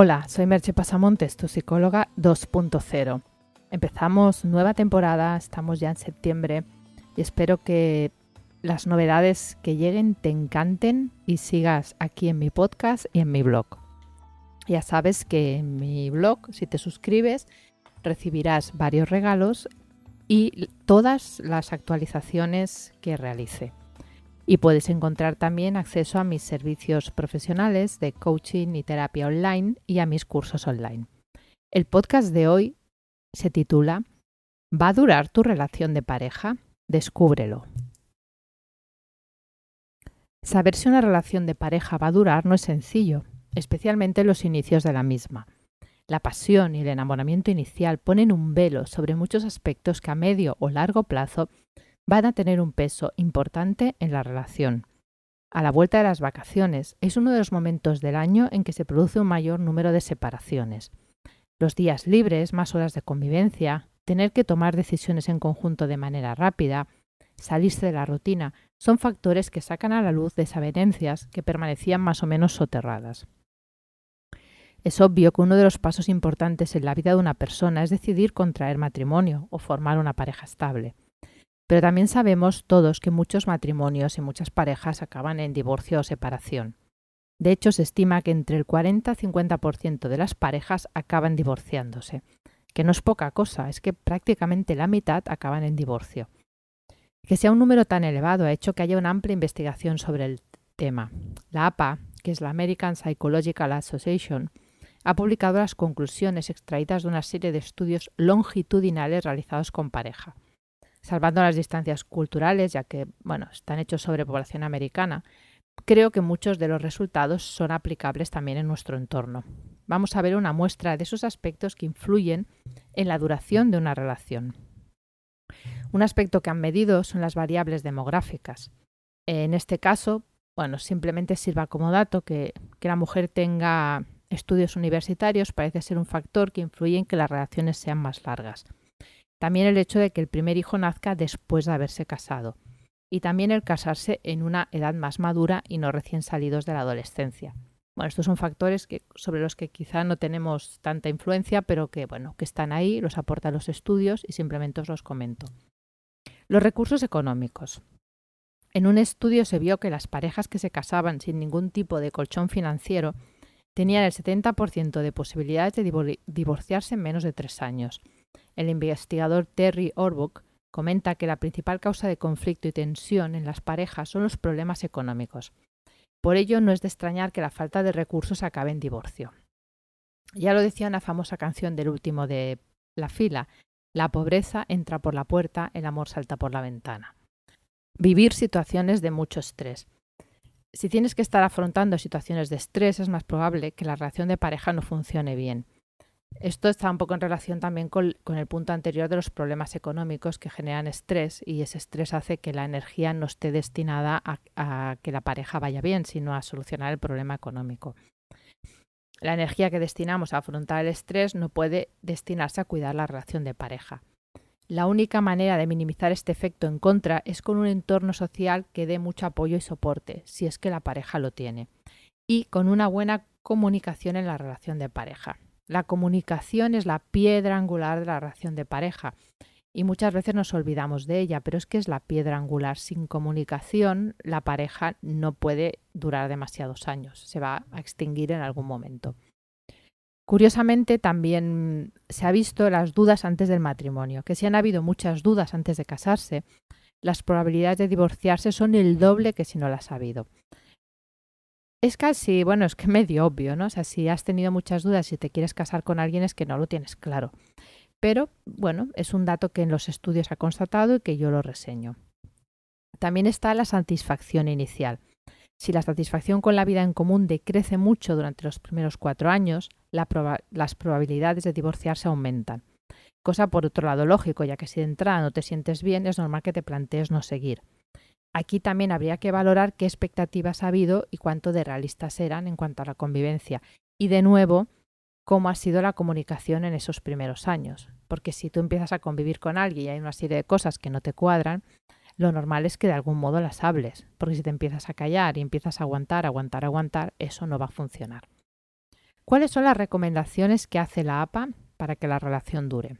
Hola, soy Merche Pasamontes, tu psicóloga 2.0. Empezamos nueva temporada, estamos ya en septiembre y espero que las novedades que lleguen te encanten y sigas aquí en mi podcast y en mi blog. Ya sabes que en mi blog, si te suscribes, recibirás varios regalos y todas las actualizaciones que realice y puedes encontrar también acceso a mis servicios profesionales de coaching y terapia online y a mis cursos online. El podcast de hoy se titula ¿Va a durar tu relación de pareja? Descúbrelo. Saber si una relación de pareja va a durar no es sencillo, especialmente en los inicios de la misma. La pasión y el enamoramiento inicial ponen un velo sobre muchos aspectos que a medio o largo plazo van a tener un peso importante en la relación. A la vuelta de las vacaciones es uno de los momentos del año en que se produce un mayor número de separaciones. Los días libres, más horas de convivencia, tener que tomar decisiones en conjunto de manera rápida, salirse de la rutina, son factores que sacan a la luz desavenencias que permanecían más o menos soterradas. Es obvio que uno de los pasos importantes en la vida de una persona es decidir contraer matrimonio o formar una pareja estable. Pero también sabemos todos que muchos matrimonios y muchas parejas acaban en divorcio o separación. De hecho, se estima que entre el 40 y 50% de las parejas acaban divorciándose, que no es poca cosa, es que prácticamente la mitad acaban en divorcio. Que sea un número tan elevado ha hecho que haya una amplia investigación sobre el tema. La APA, que es la American Psychological Association, ha publicado las conclusiones extraídas de una serie de estudios longitudinales realizados con pareja salvando las distancias culturales, ya que bueno, están hechos sobre población americana, creo que muchos de los resultados son aplicables también en nuestro entorno. Vamos a ver una muestra de esos aspectos que influyen en la duración de una relación. Un aspecto que han medido son las variables demográficas. En este caso, bueno, simplemente sirva como dato que, que la mujer tenga estudios universitarios parece ser un factor que influye en que las relaciones sean más largas. También el hecho de que el primer hijo nazca después de haberse casado. Y también el casarse en una edad más madura y no recién salidos de la adolescencia. Bueno, estos son factores que, sobre los que quizá no tenemos tanta influencia, pero que, bueno, que están ahí, los aportan los estudios y simplemente os los comento. Los recursos económicos. En un estudio se vio que las parejas que se casaban sin ningún tipo de colchón financiero tenían el 70% de posibilidades de divorciarse en menos de tres años el investigador Terry Orbuck comenta que la principal causa de conflicto y tensión en las parejas son los problemas económicos. Por ello, no es de extrañar que la falta de recursos acabe en divorcio. Ya lo decía una famosa canción del último de la fila, la pobreza entra por la puerta, el amor salta por la ventana. Vivir situaciones de mucho estrés. Si tienes que estar afrontando situaciones de estrés, es más probable que la relación de pareja no funcione bien. Esto está un poco en relación también con, el punto anterior de los problemas económicos que generan estrés y ese estrés hace que la energía no esté destinada a, que la pareja vaya bien, sino a solucionar el problema económico. La energía que destinamos a afrontar el estrés no puede destinarse a cuidar la relación de pareja. La única manera de minimizar este efecto en contra es con un entorno social que dé mucho apoyo y soporte, si es que la pareja lo tiene, y con una buena comunicación en la relación de pareja. La comunicación es la piedra angular de la relación de pareja y muchas veces nos olvidamos de ella, pero es que es la piedra angular. Sin comunicación la pareja no puede durar demasiados años, se va a extinguir en algún momento. Curiosamente, también se ha visto las dudas antes del matrimonio, que si han habido muchas dudas antes de casarse, las probabilidades de divorciarse son el doble que si no las ha habido. Es casi, bueno, es que medio obvio, ¿no? O sea, si has tenido muchas dudas y te quieres casar con alguien es que no lo tienes claro. Pero, bueno, es un dato que en los estudios ha constatado y que yo lo reseño. También está la satisfacción inicial. Si la satisfacción con la vida en común decrece mucho durante los primeros cuatro años, las probabilidades de divorciarse aumentan. Cosa por otro lado lógico, ya que si de entrada no te sientes bien, es normal que te plantees no seguir. Aquí también habría que valorar qué expectativas ha habido y cuánto de realistas eran en cuanto a la convivencia. Y de nuevo, cómo ha sido la comunicación en esos primeros años. Porque si tú empiezas a convivir con alguien y hay una serie de cosas que no te cuadran, lo normal es que de algún modo las hables. Porque si te empiezas a callar y empiezas a aguantar, aguantar, aguantar, eso no va a funcionar. ¿Cuáles son las recomendaciones que hace la APA para que la relación dure?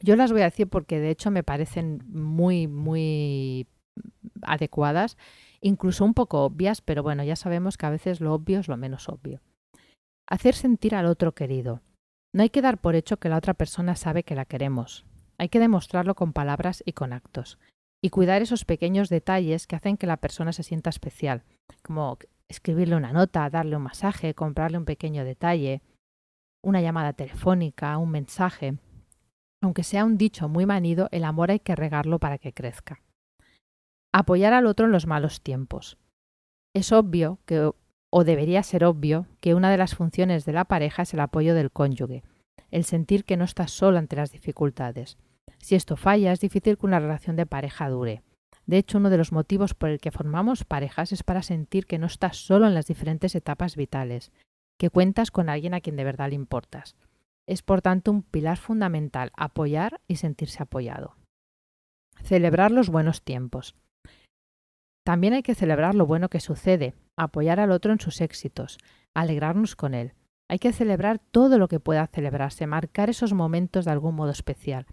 Yo las voy a decir porque de hecho me parecen muy, muy adecuadas, incluso un poco obvias, pero bueno, ya sabemos que a veces lo obvio es lo menos obvio. Hacer sentir al otro querido. No hay que dar por hecho que la otra persona sabe que la queremos. Hay que demostrarlo con palabras y con actos. Y cuidar esos pequeños detalles que hacen que la persona se sienta especial, como escribirle una nota, darle un masaje, comprarle un pequeño detalle, una llamada telefónica, un mensaje. Aunque sea un dicho muy manido, el amor hay que regarlo para que crezca. Apoyar al otro en los malos tiempos. Es obvio que, o debería ser obvio, que una de las funciones de la pareja es el apoyo del cónyuge, el sentir que no estás solo ante las dificultades. Si esto falla, es difícil que una relación de pareja dure. De hecho, uno de los motivos por el que formamos parejas es para sentir que no estás solo en las diferentes etapas vitales, que cuentas con alguien a quien de verdad le importas. Es por tanto un pilar fundamental apoyar y sentirse apoyado. Celebrar los buenos tiempos. También hay que celebrar lo bueno que sucede, apoyar al otro en sus éxitos, alegrarnos con él. Hay que celebrar todo lo que pueda celebrarse, marcar esos momentos de algún modo especial,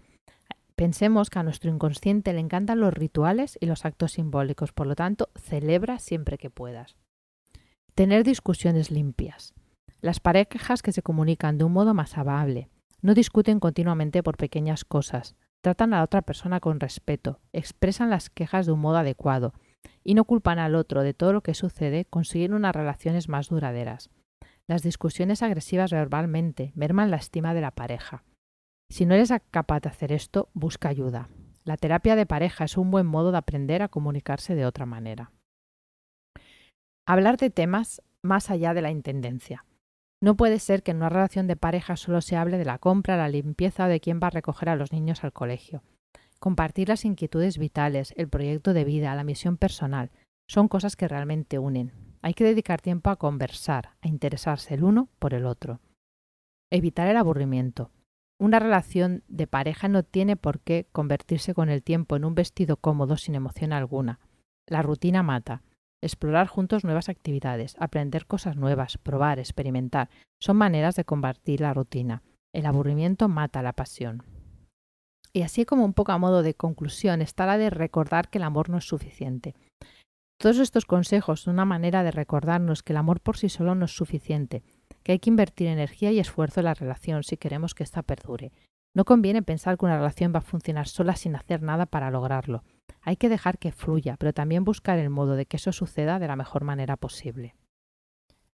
Pensemos que a nuestro inconsciente le encantan los rituales y los actos simbólicos, por lo tanto, celebra siempre que puedas. Tener discusiones limpias. Las parejas que se comunican de un modo más amable, no discuten continuamente por pequeñas cosas, tratan a la otra persona con respeto, expresan las quejas de un modo adecuado y no culpan al otro de todo lo que sucede, consiguen unas relaciones más duraderas. Las discusiones agresivas verbalmente merman la estima de la pareja. Si no eres capaz de hacer esto, busca ayuda. La terapia de pareja es un buen modo de aprender a comunicarse de otra manera. Hablar de temas más allá de la intendencia. No puede ser que en una relación de pareja solo se hable de la compra, la limpieza o de quién va a recoger a los niños al colegio. Compartir las inquietudes vitales, el proyecto de vida, la misión personal, son cosas que realmente unen. Hay que dedicar tiempo a conversar, a interesarse el uno por el otro. Evitar el aburrimiento. Una relación de pareja no tiene por qué convertirse con el tiempo en un vestido cómodo sin emoción alguna. La rutina mata. Explorar juntos nuevas actividades, aprender cosas nuevas, probar, experimentar, son maneras de combatir la rutina. El aburrimiento mata la pasión. Y así como un poco a modo de conclusión está la de recordar que el amor no es suficiente. Todos estos consejos son una manera de recordarnos que el amor por sí solo no es suficiente, que hay que invertir energía y esfuerzo en la relación si queremos que ésta perdure. No conviene pensar que una relación va a funcionar sola sin hacer nada para lograrlo. Hay que dejar que fluya, pero también buscar el modo de que eso suceda de la mejor manera posible.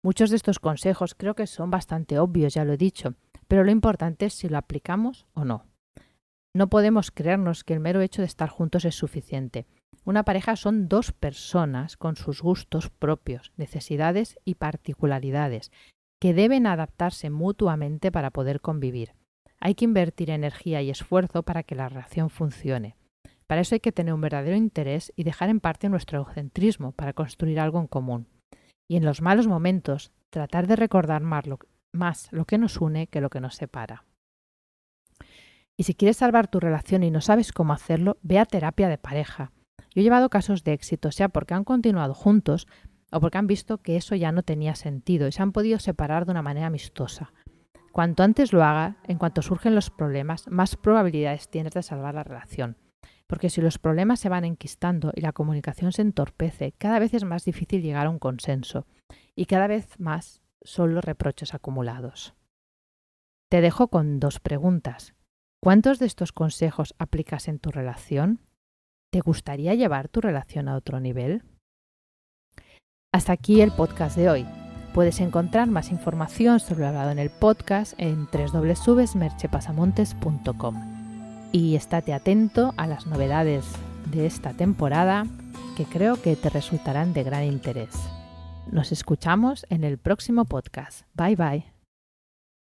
Muchos de estos consejos creo que son bastante obvios, ya lo he dicho, pero lo importante es si lo aplicamos o no. No podemos creernos que el mero hecho de estar juntos es suficiente. Una pareja son dos personas con sus gustos propios, necesidades y particularidades, que deben adaptarse mutuamente para poder convivir. Hay que invertir energía y esfuerzo para que la relación funcione. Para eso hay que tener un verdadero interés y dejar en parte nuestro egocentrismo para construir algo en común. Y en los malos momentos, tratar de recordar más lo, más lo que nos une que lo que nos separa. Y si quieres salvar tu relación y no sabes cómo hacerlo, ve a terapia de pareja. Yo he llevado casos de éxito, sea porque han continuado juntos, o porque han visto que eso ya no tenía sentido y se han podido separar de una manera amistosa. Cuanto antes lo haga, en cuanto surgen los problemas, más probabilidades tienes de salvar la relación. Porque si los problemas se van enquistando y la comunicación se entorpece, cada vez es más difícil llegar a un consenso y cada vez más son los reproches acumulados. Te dejo con dos preguntas. ¿Cuántos de estos consejos aplicas en tu relación? ¿Te gustaría llevar tu relación a otro nivel? Hasta aquí el podcast de hoy. Puedes encontrar más información sobre lo hablado en el podcast en www.merchepasamontes.com. Y estate atento a las novedades de esta temporada que creo que te resultarán de gran interés. Nos escuchamos en el próximo podcast. Bye bye.